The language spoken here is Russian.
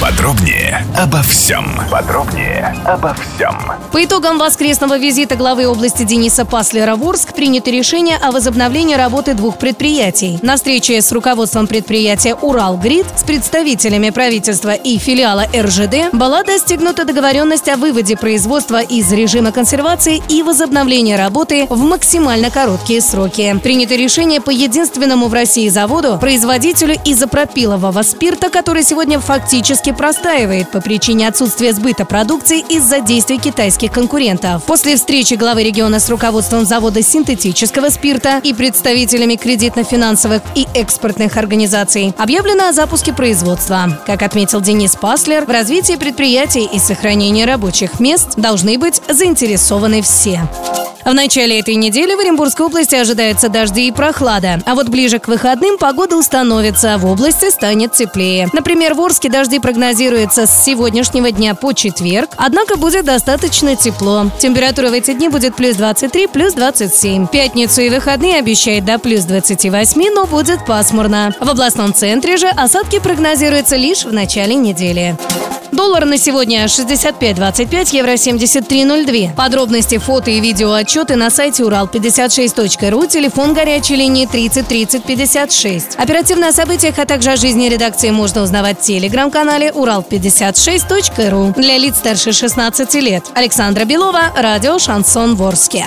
Подробнее обо всем. Подробнее обо всем. По итогам воскресного визита главы области Дениса Паслера в Орск принято решение о возобновлении работы двух предприятий. На встрече с руководством предприятия «Уралгрид» с представителями правительства и филиала РЖД была достигнута договоренность о выводе производства из режима консервации и возобновлении работы в максимально короткие сроки. Принято решение по единственному в России заводу, производителю изопропилового спирта, который сегодня фактически простаивает по причине отсутствия сбыта продукции из-за действий китайских конкурентов. После встречи главы региона с руководством завода синтетического спирта и представителями кредитно-финансовых и экспортных организаций объявлено о запуске производства. Как отметил Денис Паслер, в развитии предприятий и сохранении рабочих мест должны быть заинтересованы все. В начале этой недели в Оренбургской области ожидаются дожди и прохлада. А вот ближе к выходным погода установится, в области станет теплее. Например, в Орске дожди прогнозируются с сегодняшнего дня по четверг, однако будет достаточно тепло. Температура в эти дни будет плюс 23, плюс 27. Пятницу и выходные обещает до плюс 28, но будет пасмурно. В областном центре же осадки прогнозируются лишь в начале недели. Доллар на сегодня 65.25, евро 73.02. Подробности, фото и видео отчеты на сайте урал56.ру, телефон горячей линии 30 30 56. Оперативно о событиях, а также о жизни редакции можно узнавать в телеграм-канале урал56.ру. Для лиц старше 16 лет. Александра Белова, радио «Шансон Ворске».